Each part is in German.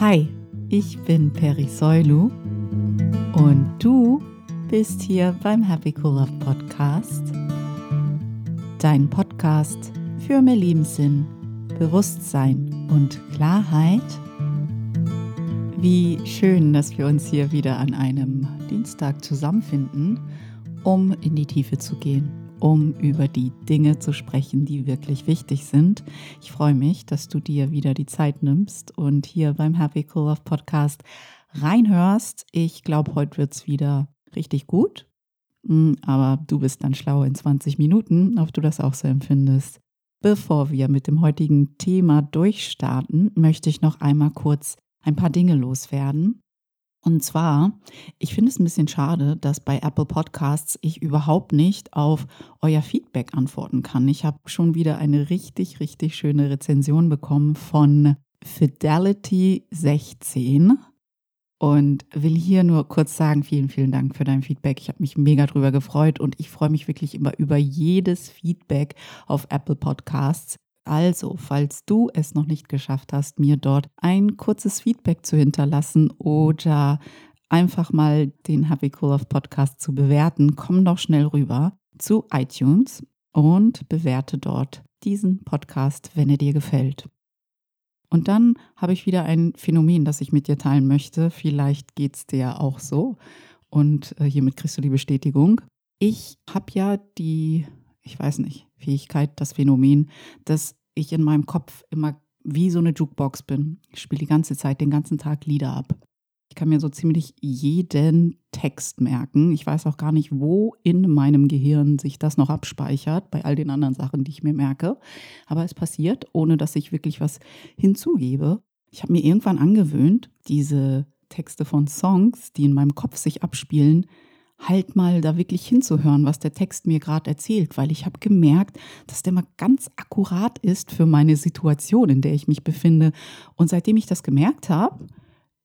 Hi, ich bin Peri Soilu und du bist hier beim Happy Cool Love Podcast. Dein Podcast für mehr Lebenssinn, Bewusstsein und Klarheit. Wie schön, dass wir uns hier wieder an einem Dienstag zusammenfinden, um in die Tiefe zu gehen um über die Dinge zu sprechen, die wirklich wichtig sind. Ich freue mich, dass du dir wieder die Zeit nimmst und hier beim Happy Cool Love Podcast reinhörst. Ich glaube, heute wird es wieder richtig gut. Hm, aber du bist dann schlau in 20 Minuten, ob du das auch so empfindest. Bevor wir mit dem heutigen Thema durchstarten, möchte ich noch einmal kurz ein paar Dinge loswerden. Und zwar, ich finde es ein bisschen schade, dass bei Apple Podcasts ich überhaupt nicht auf euer Feedback antworten kann. Ich habe schon wieder eine richtig, richtig schöne Rezension bekommen von Fidelity16 und will hier nur kurz sagen, vielen, vielen Dank für dein Feedback. Ich habe mich mega drüber gefreut und ich freue mich wirklich immer über jedes Feedback auf Apple Podcasts. Also, falls du es noch nicht geschafft hast, mir dort ein kurzes Feedback zu hinterlassen oder einfach mal den Happy Cool Love Podcast zu bewerten, komm doch schnell rüber zu iTunes und bewerte dort diesen Podcast, wenn er dir gefällt. Und dann habe ich wieder ein Phänomen, das ich mit dir teilen möchte. Vielleicht geht es dir auch so. Und äh, hiermit kriegst du die Bestätigung. Ich habe ja die ich weiß nicht, Fähigkeit, das Phänomen, dass ich in meinem Kopf immer wie so eine Jukebox bin. Ich spiele die ganze Zeit, den ganzen Tag Lieder ab. Ich kann mir so ziemlich jeden Text merken. Ich weiß auch gar nicht, wo in meinem Gehirn sich das noch abspeichert, bei all den anderen Sachen, die ich mir merke. Aber es passiert, ohne dass ich wirklich was hinzugebe. Ich habe mir irgendwann angewöhnt, diese Texte von Songs, die in meinem Kopf sich abspielen, halt mal da wirklich hinzuhören, was der Text mir gerade erzählt, weil ich habe gemerkt, dass der mal ganz akkurat ist für meine Situation, in der ich mich befinde. Und seitdem ich das gemerkt habe,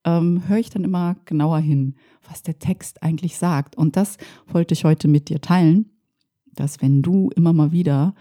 ähm, höre ich dann immer genauer hin, was der Text eigentlich sagt. Und das wollte ich heute mit dir teilen, dass wenn du immer mal wieder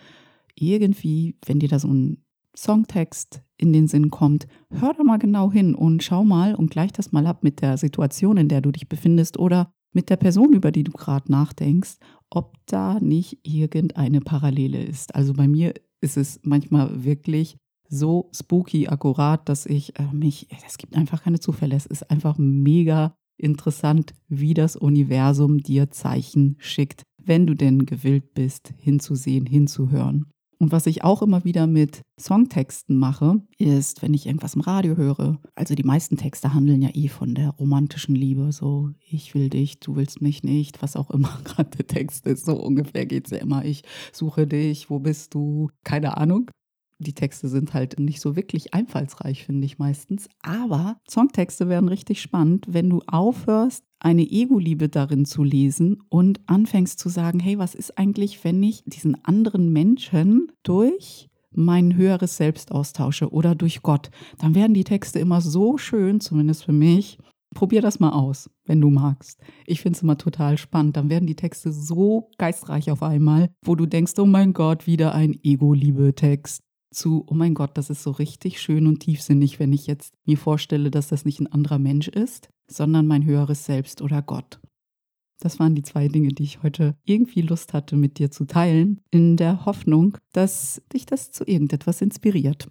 irgendwie, wenn dir da so ein Songtext in den Sinn kommt, hör da mal genau hin und schau mal und gleich das mal ab mit der Situation, in der du dich befindest oder mit der Person, über die du gerade nachdenkst, ob da nicht irgendeine Parallele ist. Also bei mir ist es manchmal wirklich so spooky akkurat, dass ich äh, mich, es gibt einfach keine Zufälle. Es ist einfach mega interessant, wie das Universum dir Zeichen schickt, wenn du denn gewillt bist, hinzusehen, hinzuhören. Und was ich auch immer wieder mit Songtexten mache, ist, wenn ich irgendwas im Radio höre. Also die meisten Texte handeln ja eh von der romantischen Liebe. So, ich will dich, du willst mich nicht, was auch immer gerade der Text ist. So ungefähr geht es ja immer. Ich suche dich, wo bist du? Keine Ahnung. Die Texte sind halt nicht so wirklich einfallsreich, finde ich meistens. Aber Songtexte werden richtig spannend, wenn du aufhörst, eine Ego-Liebe darin zu lesen und anfängst zu sagen, hey, was ist eigentlich, wenn ich diesen anderen Menschen durch mein höheres Selbst austausche oder durch Gott, dann werden die Texte immer so schön, zumindest für mich. Probier das mal aus, wenn du magst. Ich finde es immer total spannend. Dann werden die Texte so geistreich auf einmal, wo du denkst, oh mein Gott, wieder ein Ego-Liebe-Text zu, oh mein Gott, das ist so richtig schön und tiefsinnig, wenn ich jetzt mir vorstelle, dass das nicht ein anderer Mensch ist, sondern mein höheres Selbst oder Gott. Das waren die zwei Dinge, die ich heute irgendwie Lust hatte, mit dir zu teilen, in der Hoffnung, dass dich das zu irgendetwas inspiriert.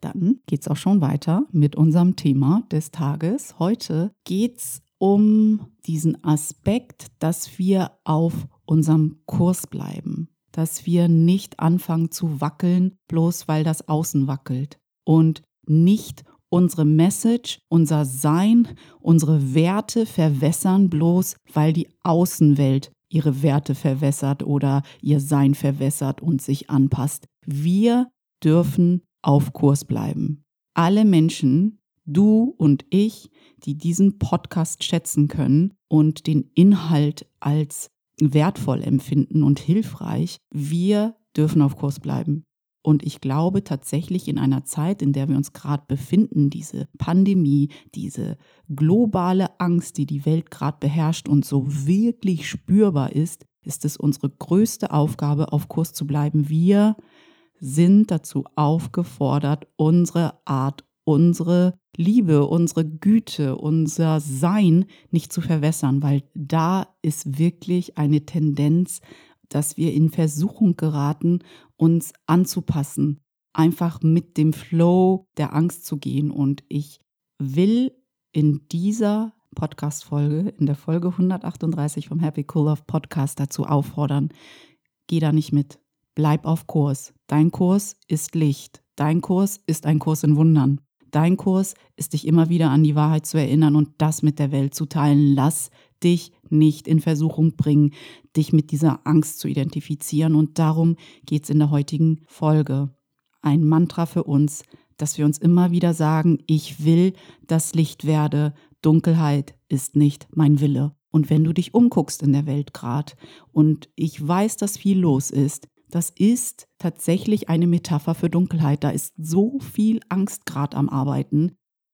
Dann geht es auch schon weiter mit unserem Thema des Tages. Heute geht es um diesen Aspekt, dass wir auf unserem Kurs bleiben dass wir nicht anfangen zu wackeln, bloß weil das Außen wackelt. Und nicht unsere Message, unser Sein, unsere Werte verwässern, bloß weil die Außenwelt ihre Werte verwässert oder ihr Sein verwässert und sich anpasst. Wir dürfen auf Kurs bleiben. Alle Menschen, du und ich, die diesen Podcast schätzen können und den Inhalt als wertvoll empfinden und hilfreich. Wir dürfen auf Kurs bleiben. Und ich glaube tatsächlich in einer Zeit, in der wir uns gerade befinden, diese Pandemie, diese globale Angst, die die Welt gerade beherrscht und so wirklich spürbar ist, ist es unsere größte Aufgabe, auf Kurs zu bleiben. Wir sind dazu aufgefordert, unsere Art unsere Liebe, unsere Güte, unser Sein nicht zu verwässern, weil da ist wirklich eine Tendenz, dass wir in Versuchung geraten, uns anzupassen, einfach mit dem Flow der Angst zu gehen. Und ich will in dieser Podcast-Folge, in der Folge 138 vom Happy Cool Love Podcast dazu auffordern, geh da nicht mit. Bleib auf Kurs. Dein Kurs ist Licht. Dein Kurs ist ein Kurs in Wundern. Dein Kurs ist dich immer wieder an die Wahrheit zu erinnern und das mit der Welt zu teilen. Lass dich nicht in Versuchung bringen, dich mit dieser Angst zu identifizieren. Und darum geht es in der heutigen Folge. Ein Mantra für uns, dass wir uns immer wieder sagen, ich will das Licht werde, Dunkelheit ist nicht mein Wille. Und wenn du dich umguckst in der Welt gerade und ich weiß, dass viel los ist, das ist tatsächlich eine Metapher für Dunkelheit. Da ist so viel Angst gerade am Arbeiten.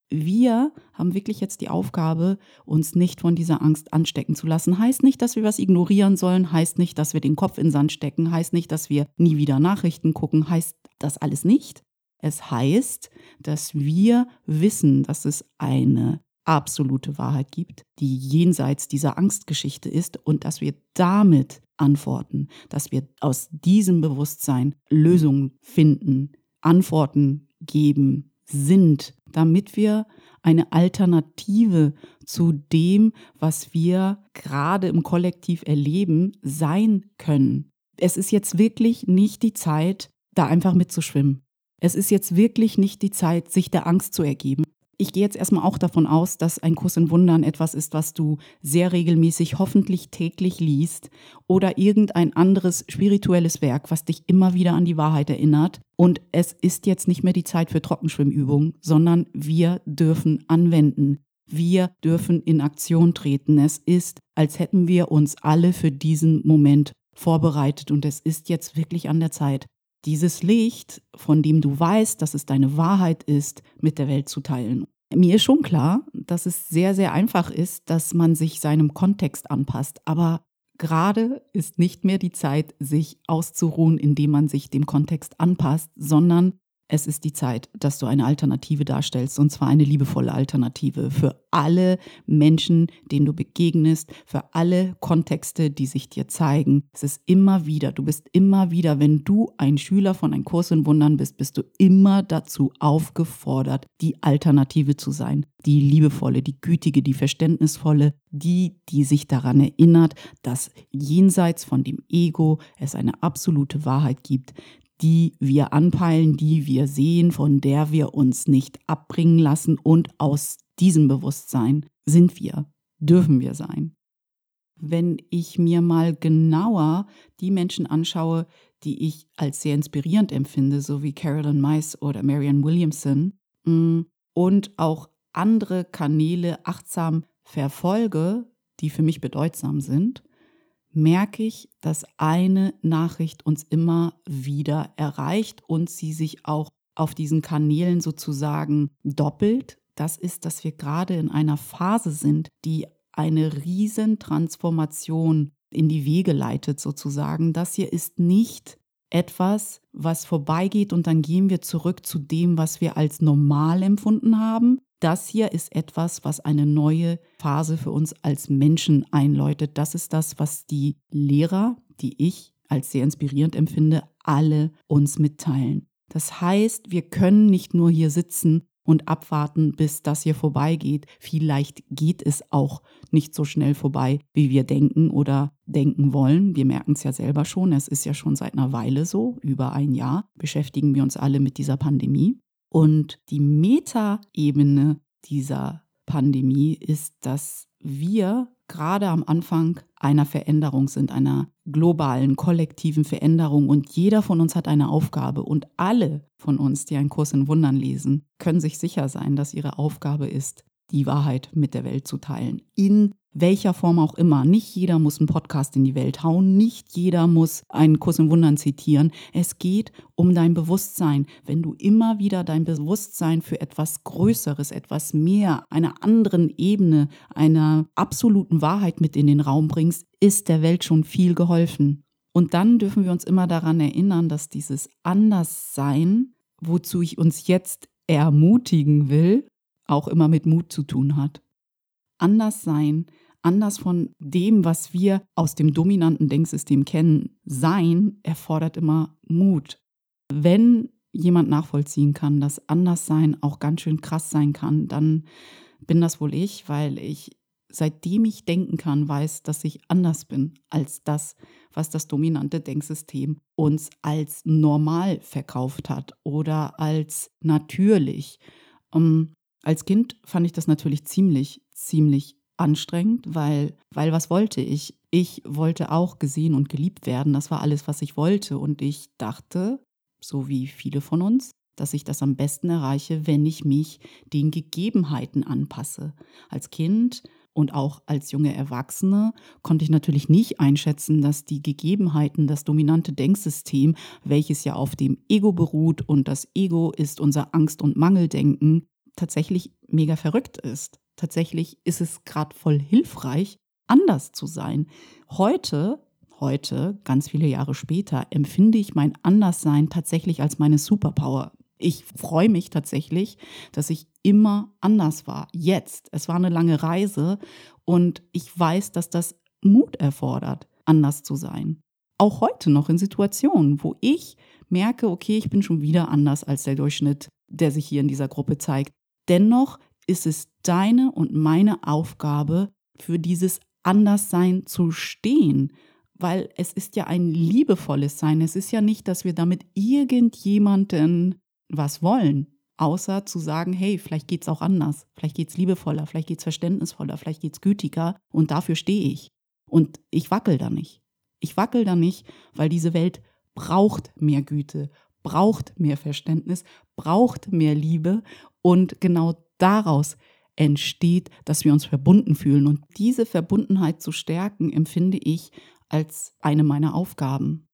Wir haben wirklich jetzt die Aufgabe, uns nicht von dieser Angst anstecken zu lassen. Heißt nicht, dass wir was ignorieren sollen, heißt nicht, dass wir den Kopf in den Sand stecken, heißt nicht, dass wir nie wieder Nachrichten gucken, heißt das alles nicht. Es heißt, dass wir wissen, dass es eine absolute Wahrheit gibt, die jenseits dieser Angstgeschichte ist und dass wir damit antworten, dass wir aus diesem Bewusstsein Lösungen finden, Antworten geben, sind, damit wir eine Alternative zu dem, was wir gerade im Kollektiv erleben, sein können. Es ist jetzt wirklich nicht die Zeit, da einfach mitzuschwimmen. Es ist jetzt wirklich nicht die Zeit, sich der Angst zu ergeben. Ich gehe jetzt erstmal auch davon aus, dass ein Kurs in Wundern etwas ist, was du sehr regelmäßig, hoffentlich täglich liest oder irgendein anderes spirituelles Werk, was dich immer wieder an die Wahrheit erinnert. Und es ist jetzt nicht mehr die Zeit für Trockenschwimmübungen, sondern wir dürfen anwenden. Wir dürfen in Aktion treten. Es ist, als hätten wir uns alle für diesen Moment vorbereitet und es ist jetzt wirklich an der Zeit, dieses Licht, von dem du weißt, dass es deine Wahrheit ist, mit der Welt zu teilen. Mir ist schon klar, dass es sehr, sehr einfach ist, dass man sich seinem Kontext anpasst. Aber gerade ist nicht mehr die Zeit, sich auszuruhen, indem man sich dem Kontext anpasst, sondern es ist die Zeit, dass du eine Alternative darstellst, und zwar eine liebevolle Alternative für alle Menschen, denen du begegnest, für alle Kontexte, die sich dir zeigen. Es ist immer wieder, du bist immer wieder, wenn du ein Schüler von einem Kurs in Wundern bist, bist du immer dazu aufgefordert, die Alternative zu sein. Die liebevolle, die gütige, die verständnisvolle, die, die sich daran erinnert, dass jenseits von dem Ego es eine absolute Wahrheit gibt, die wir anpeilen, die wir sehen, von der wir uns nicht abbringen lassen. Und aus diesem Bewusstsein sind wir, dürfen wir sein. Wenn ich mir mal genauer die Menschen anschaue, die ich als sehr inspirierend empfinde, so wie Carolyn Mice oder Marianne Williamson, mm, und auch andere Kanäle achtsam verfolge, die für mich bedeutsam sind, merke ich, dass eine Nachricht uns immer wieder erreicht und sie sich auch auf diesen Kanälen sozusagen doppelt. Das ist, dass wir gerade in einer Phase sind, die eine Riesentransformation in die Wege leitet sozusagen. Das hier ist nicht etwas, was vorbeigeht und dann gehen wir zurück zu dem, was wir als normal empfunden haben, das hier ist etwas, was eine neue Phase für uns als Menschen einläutet. Das ist das, was die Lehrer, die ich als sehr inspirierend empfinde, alle uns mitteilen. Das heißt, wir können nicht nur hier sitzen und abwarten, bis das hier vorbeigeht. Vielleicht geht es auch nicht so schnell vorbei, wie wir denken oder denken wollen. Wir merken es ja selber schon. Es ist ja schon seit einer Weile so, über ein Jahr beschäftigen wir uns alle mit dieser Pandemie. Und die Metaebene dieser Pandemie ist, dass wir gerade am Anfang einer Veränderung sind, einer globalen, kollektiven Veränderung. Und jeder von uns hat eine Aufgabe. Und alle von uns, die einen Kurs in Wundern lesen, können sich sicher sein, dass ihre Aufgabe ist, die Wahrheit mit der Welt zu teilen. In welcher Form auch immer. Nicht jeder muss einen Podcast in die Welt hauen, nicht jeder muss einen Kurs im Wundern zitieren. Es geht um dein Bewusstsein. Wenn du immer wieder dein Bewusstsein für etwas Größeres, etwas mehr, einer anderen Ebene, einer absoluten Wahrheit mit in den Raum bringst, ist der Welt schon viel geholfen. Und dann dürfen wir uns immer daran erinnern, dass dieses Anderssein, wozu ich uns jetzt ermutigen will, auch immer mit Mut zu tun hat. Anders sein, anders von dem, was wir aus dem dominanten Denksystem kennen, sein, erfordert immer Mut. Wenn jemand nachvollziehen kann, dass Anderssein auch ganz schön krass sein kann, dann bin das wohl ich, weil ich seitdem ich denken kann, weiß, dass ich anders bin als das, was das dominante Denksystem uns als normal verkauft hat oder als natürlich. Ähm, als Kind fand ich das natürlich ziemlich, ziemlich anstrengend, weil, weil was wollte ich? Ich wollte auch gesehen und geliebt werden. Das war alles, was ich wollte. Und ich dachte, so wie viele von uns, dass ich das am besten erreiche, wenn ich mich den Gegebenheiten anpasse. Als Kind und auch als junge Erwachsene konnte ich natürlich nicht einschätzen, dass die Gegebenheiten, das dominante Denksystem, welches ja auf dem Ego beruht und das Ego ist unser Angst- und Mangeldenken, tatsächlich mega verrückt ist. Tatsächlich ist es gerade voll hilfreich, anders zu sein. Heute, heute, ganz viele Jahre später, empfinde ich mein Anderssein tatsächlich als meine Superpower. Ich freue mich tatsächlich, dass ich immer anders war. Jetzt. Es war eine lange Reise und ich weiß, dass das Mut erfordert, anders zu sein. Auch heute noch in Situationen, wo ich merke, okay, ich bin schon wieder anders als der Durchschnitt, der sich hier in dieser Gruppe zeigt. Dennoch ist es deine und meine Aufgabe, für dieses Anderssein zu stehen, weil es ist ja ein liebevolles Sein. Es ist ja nicht, dass wir damit irgendjemanden was wollen, außer zu sagen, hey, vielleicht geht es auch anders, vielleicht geht es liebevoller, vielleicht geht es verständnisvoller, vielleicht geht es gütiger und dafür stehe ich. Und ich wackel da nicht. Ich wackel da nicht, weil diese Welt braucht mehr Güte, braucht mehr Verständnis, braucht mehr Liebe und genau daraus entsteht, dass wir uns verbunden fühlen. Und diese Verbundenheit zu stärken, empfinde ich als eine meiner Aufgaben.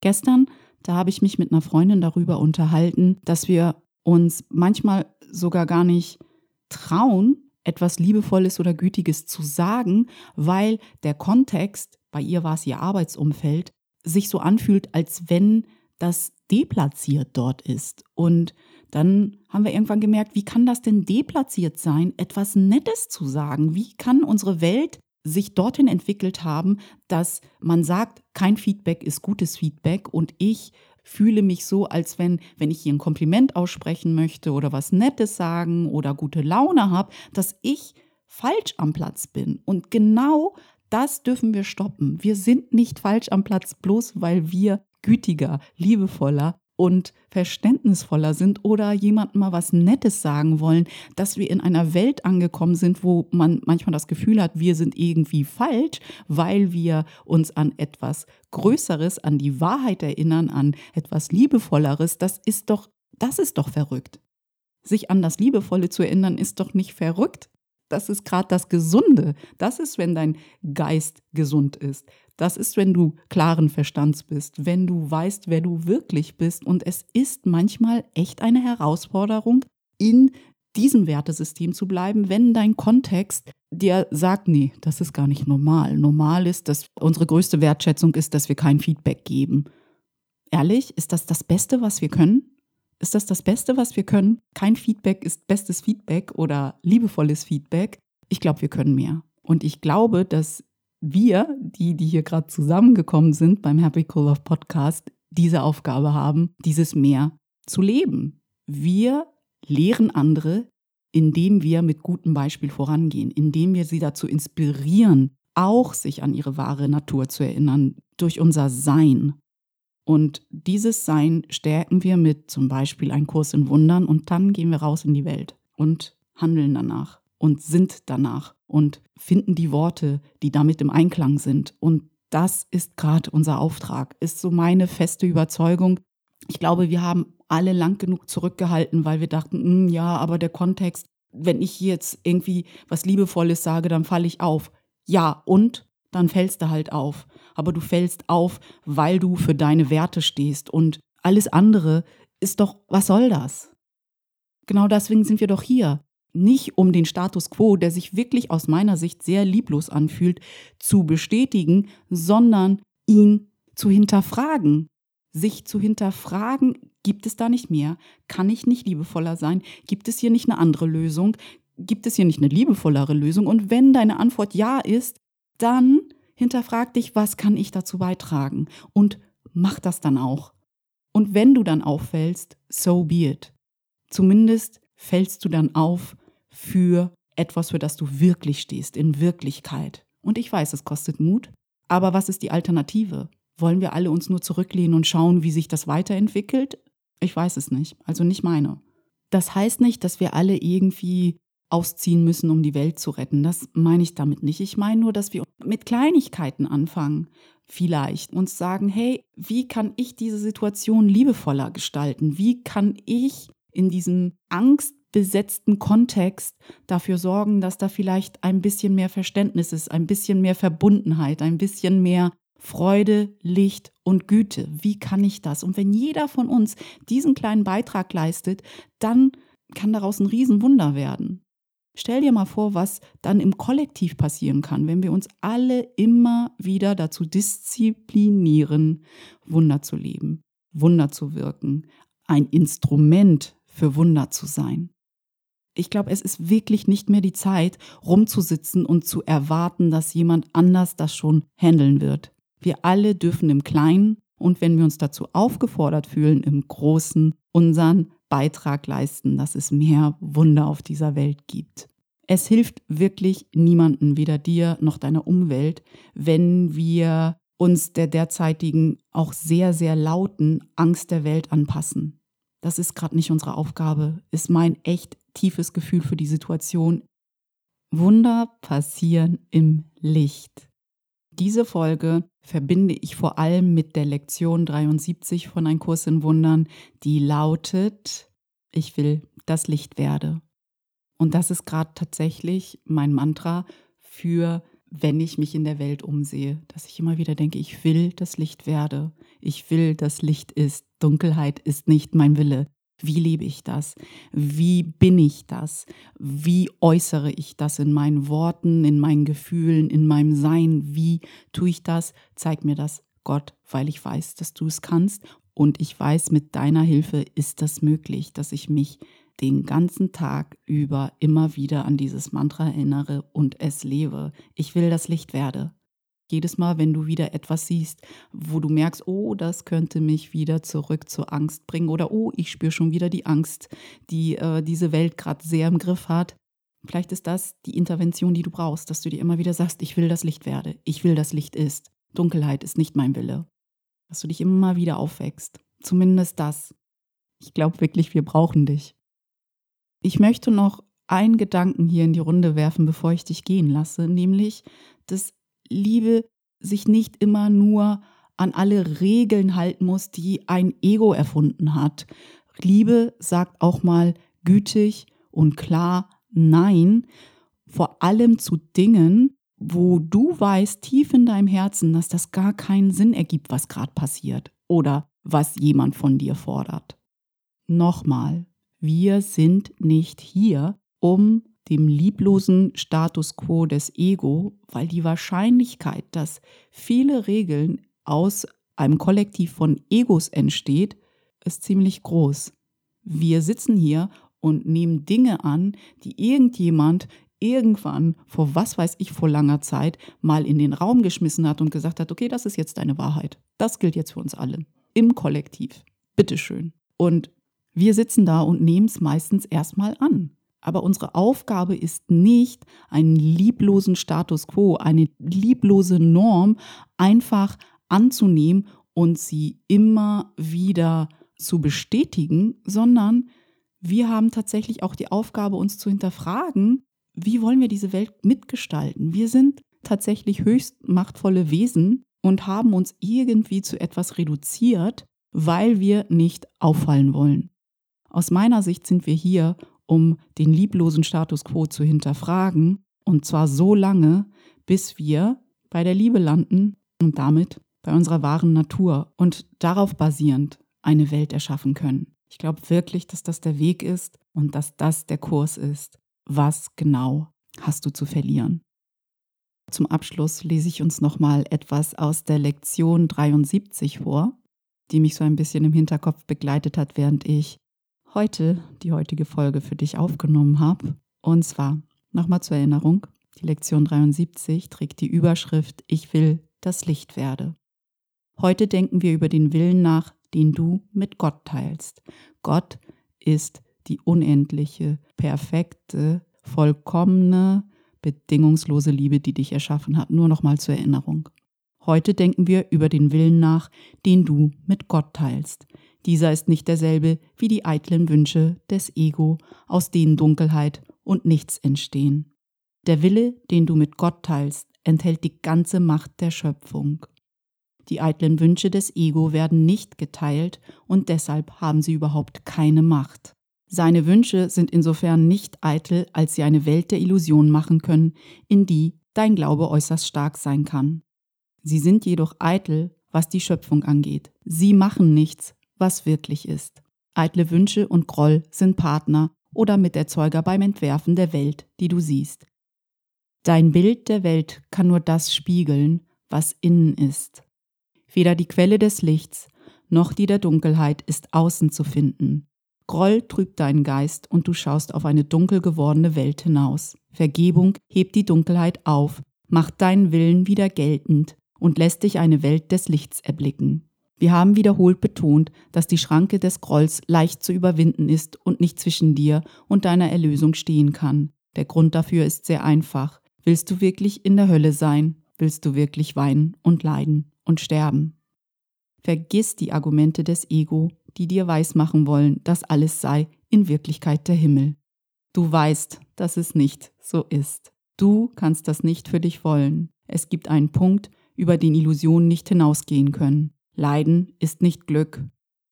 Gestern da habe ich mich mit einer Freundin darüber unterhalten, dass wir uns manchmal sogar gar nicht trauen, etwas Liebevolles oder Gütiges zu sagen, weil der Kontext, bei ihr war es ihr Arbeitsumfeld, sich so anfühlt, als wenn das deplatziert dort ist. Und dann haben wir irgendwann gemerkt, wie kann das denn deplatziert sein, etwas Nettes zu sagen? Wie kann unsere Welt sich dorthin entwickelt haben, dass man sagt, kein Feedback ist gutes Feedback und ich fühle mich so, als wenn, wenn ich hier ein Kompliment aussprechen möchte oder was Nettes sagen oder gute Laune habe, dass ich falsch am Platz bin. Und genau das dürfen wir stoppen. Wir sind nicht falsch am Platz, bloß weil wir gütiger, liebevoller, und verständnisvoller sind oder jemandem mal was Nettes sagen wollen, dass wir in einer Welt angekommen sind, wo man manchmal das Gefühl hat, wir sind irgendwie falsch, weil wir uns an etwas Größeres, an die Wahrheit erinnern, an etwas Liebevolleres. Das ist doch, das ist doch verrückt. Sich an das Liebevolle zu erinnern, ist doch nicht verrückt. Das ist gerade das Gesunde. Das ist, wenn dein Geist gesund ist. Das ist, wenn du klaren Verstands bist, wenn du weißt, wer du wirklich bist. Und es ist manchmal echt eine Herausforderung, in diesem Wertesystem zu bleiben, wenn dein Kontext dir sagt, nee, das ist gar nicht normal. Normal ist, dass unsere größte Wertschätzung ist, dass wir kein Feedback geben. Ehrlich, ist das das Beste, was wir können? Ist das das Beste, was wir können? Kein Feedback ist bestes Feedback oder liebevolles Feedback. Ich glaube, wir können mehr. Und ich glaube, dass wir, die, die hier gerade zusammengekommen sind beim Happy Cool Love Podcast, diese Aufgabe haben, dieses Mehr zu leben. Wir lehren andere, indem wir mit gutem Beispiel vorangehen, indem wir sie dazu inspirieren, auch sich an ihre wahre Natur zu erinnern, durch unser Sein. Und dieses Sein stärken wir mit zum Beispiel einem Kurs in Wundern und dann gehen wir raus in die Welt und handeln danach und sind danach und finden die Worte, die damit im Einklang sind. Und das ist gerade unser Auftrag, ist so meine feste Überzeugung. Ich glaube, wir haben alle lang genug zurückgehalten, weil wir dachten, mm, ja, aber der Kontext, wenn ich jetzt irgendwie was Liebevolles sage, dann falle ich auf. Ja, und dann fällst du halt auf. Aber du fällst auf, weil du für deine Werte stehst. Und alles andere ist doch, was soll das? Genau deswegen sind wir doch hier. Nicht um den Status quo, der sich wirklich aus meiner Sicht sehr lieblos anfühlt, zu bestätigen, sondern ihn zu hinterfragen. Sich zu hinterfragen, Gibt es da nicht mehr? Kann ich nicht liebevoller sein? Gibt es hier nicht eine andere Lösung? Gibt es hier nicht eine liebevollere Lösung? Und wenn deine Antwort ja ist, dann hinterfrag dich, was kann ich dazu beitragen? Und mach das dann auch. Und wenn du dann auffällst, so be it. Zumindest fällst du dann auf für etwas, für das du wirklich stehst, in Wirklichkeit. Und ich weiß, es kostet Mut, aber was ist die Alternative? Wollen wir alle uns nur zurücklehnen und schauen, wie sich das weiterentwickelt? Ich weiß es nicht, also nicht meine. Das heißt nicht, dass wir alle irgendwie ausziehen müssen, um die Welt zu retten. Das meine ich damit nicht. Ich meine nur, dass wir mit Kleinigkeiten anfangen, vielleicht uns sagen, hey, wie kann ich diese Situation liebevoller gestalten? Wie kann ich in diesem angstbesetzten Kontext dafür sorgen, dass da vielleicht ein bisschen mehr Verständnis ist, ein bisschen mehr Verbundenheit, ein bisschen mehr Freude, Licht und Güte. Wie kann ich das? Und wenn jeder von uns diesen kleinen Beitrag leistet, dann kann daraus ein Riesenwunder werden. Stell dir mal vor, was dann im Kollektiv passieren kann, wenn wir uns alle immer wieder dazu disziplinieren, Wunder zu leben, Wunder zu wirken, ein Instrument für Wunder zu sein. Ich glaube, es ist wirklich nicht mehr die Zeit, rumzusitzen und zu erwarten, dass jemand anders das schon handeln wird. Wir alle dürfen im Kleinen und wenn wir uns dazu aufgefordert fühlen, im Großen unseren Beitrag leisten, dass es mehr Wunder auf dieser Welt gibt. Es hilft wirklich niemanden, weder dir noch deiner Umwelt, wenn wir uns der derzeitigen, auch sehr, sehr lauten Angst der Welt anpassen. Das ist gerade nicht unsere Aufgabe, ist mein echt tiefes Gefühl für die Situation. Wunder passieren im Licht. Diese Folge verbinde ich vor allem mit der Lektion 73 von Ein Kurs in Wundern, die lautet, ich will das Licht werde. Und das ist gerade tatsächlich mein Mantra für, wenn ich mich in der Welt umsehe, dass ich immer wieder denke, ich will das Licht werde. Ich will das Licht ist. Dunkelheit ist nicht mein Wille. Wie lebe ich das? Wie bin ich das? Wie äußere ich das in meinen Worten, in meinen Gefühlen, in meinem Sein? Wie tue ich das? Zeig mir das, Gott, weil ich weiß, dass du es kannst. Und ich weiß, mit deiner Hilfe ist das möglich, dass ich mich den ganzen Tag über immer wieder an dieses Mantra erinnere und es lebe. Ich will das Licht werde jedes Mal, wenn du wieder etwas siehst, wo du merkst, oh, das könnte mich wieder zurück zur Angst bringen oder oh, ich spüre schon wieder die Angst, die äh, diese Welt gerade sehr im Griff hat. Vielleicht ist das die Intervention, die du brauchst, dass du dir immer wieder sagst, ich will das Licht werde, ich will das Licht ist. Dunkelheit ist nicht mein Wille. Dass du dich immer wieder aufwächst. Zumindest das. Ich glaube wirklich, wir brauchen dich. Ich möchte noch einen Gedanken hier in die Runde werfen, bevor ich dich gehen lasse, nämlich, dass Liebe sich nicht immer nur an alle Regeln halten muss, die ein Ego erfunden hat. Liebe sagt auch mal gütig und klar Nein, vor allem zu Dingen, wo du weißt tief in deinem Herzen, dass das gar keinen Sinn ergibt, was gerade passiert oder was jemand von dir fordert. Nochmal, wir sind nicht hier, um dem lieblosen Status quo des Ego, weil die Wahrscheinlichkeit, dass viele Regeln aus einem Kollektiv von Egos entsteht, ist ziemlich groß. Wir sitzen hier und nehmen Dinge an, die irgendjemand irgendwann vor was weiß ich vor langer Zeit mal in den Raum geschmissen hat und gesagt hat, okay, das ist jetzt deine Wahrheit. Das gilt jetzt für uns alle. Im Kollektiv. Bitteschön. Und wir sitzen da und nehmen es meistens erstmal an. Aber unsere Aufgabe ist nicht, einen lieblosen Status quo, eine lieblose Norm einfach anzunehmen und sie immer wieder zu bestätigen, sondern wir haben tatsächlich auch die Aufgabe, uns zu hinterfragen, wie wollen wir diese Welt mitgestalten? Wir sind tatsächlich höchst machtvolle Wesen und haben uns irgendwie zu etwas reduziert, weil wir nicht auffallen wollen. Aus meiner Sicht sind wir hier, um den lieblosen Status quo zu hinterfragen, und zwar so lange, bis wir bei der Liebe landen und damit bei unserer wahren Natur und darauf basierend eine Welt erschaffen können. Ich glaube wirklich, dass das der Weg ist und dass das der Kurs ist. Was genau hast du zu verlieren? Zum Abschluss lese ich uns nochmal etwas aus der Lektion 73 vor. die mich so ein bisschen im Hinterkopf begleitet hat, während ich heute die heutige Folge für dich aufgenommen habe. Und zwar, nochmal zur Erinnerung, die Lektion 73 trägt die Überschrift Ich will das Licht werde. Heute denken wir über den Willen nach, den du mit Gott teilst. Gott ist die unendliche, perfekte, vollkommene, bedingungslose Liebe, die dich erschaffen hat. Nur nochmal zur Erinnerung. Heute denken wir über den Willen nach, den du mit Gott teilst. Dieser ist nicht derselbe wie die eitlen Wünsche des Ego, aus denen Dunkelheit und nichts entstehen. Der Wille, den du mit Gott teilst, enthält die ganze Macht der Schöpfung. Die eitlen Wünsche des Ego werden nicht geteilt und deshalb haben sie überhaupt keine Macht. Seine Wünsche sind insofern nicht eitel, als sie eine Welt der Illusion machen können, in die dein Glaube äußerst stark sein kann. Sie sind jedoch eitel, was die Schöpfung angeht. Sie machen nichts, was wirklich ist. Eitle Wünsche und Groll sind Partner oder Miterzeuger beim Entwerfen der Welt, die du siehst. Dein Bild der Welt kann nur das spiegeln, was innen ist. Weder die Quelle des Lichts noch die der Dunkelheit ist außen zu finden. Groll trübt deinen Geist und du schaust auf eine dunkel gewordene Welt hinaus. Vergebung hebt die Dunkelheit auf, macht deinen Willen wieder geltend und lässt dich eine Welt des Lichts erblicken. Wir haben wiederholt betont, dass die Schranke des Grolls leicht zu überwinden ist und nicht zwischen dir und deiner Erlösung stehen kann. Der Grund dafür ist sehr einfach. Willst du wirklich in der Hölle sein? Willst du wirklich weinen und leiden? und sterben. Vergiss die Argumente des Ego, die dir weismachen wollen, dass alles sei in Wirklichkeit der Himmel. Du weißt, dass es nicht so ist. Du kannst das nicht für dich wollen. Es gibt einen Punkt, über den Illusionen nicht hinausgehen können. Leiden ist nicht Glück.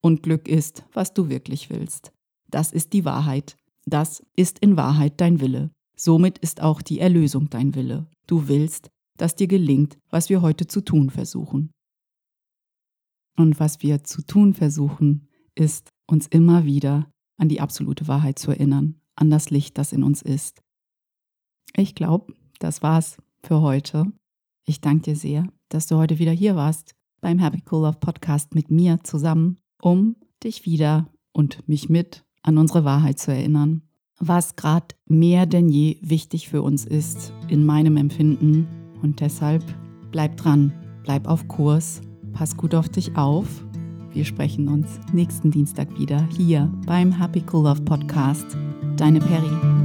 Und Glück ist, was du wirklich willst. Das ist die Wahrheit. Das ist in Wahrheit dein Wille. Somit ist auch die Erlösung dein Wille. Du willst, dass dir gelingt, was wir heute zu tun versuchen. Und was wir zu tun versuchen, ist uns immer wieder an die absolute Wahrheit zu erinnern, an das Licht, das in uns ist. Ich glaube, das war's für heute. Ich danke dir sehr, dass du heute wieder hier warst beim Happy Cool Love Podcast mit mir zusammen, um dich wieder und mich mit an unsere Wahrheit zu erinnern. Was gerade mehr denn je wichtig für uns ist, in meinem Empfinden, und deshalb bleib dran, bleib auf Kurs, pass gut auf dich auf. Wir sprechen uns nächsten Dienstag wieder hier beim Happy Cool Love Podcast. Deine Perry.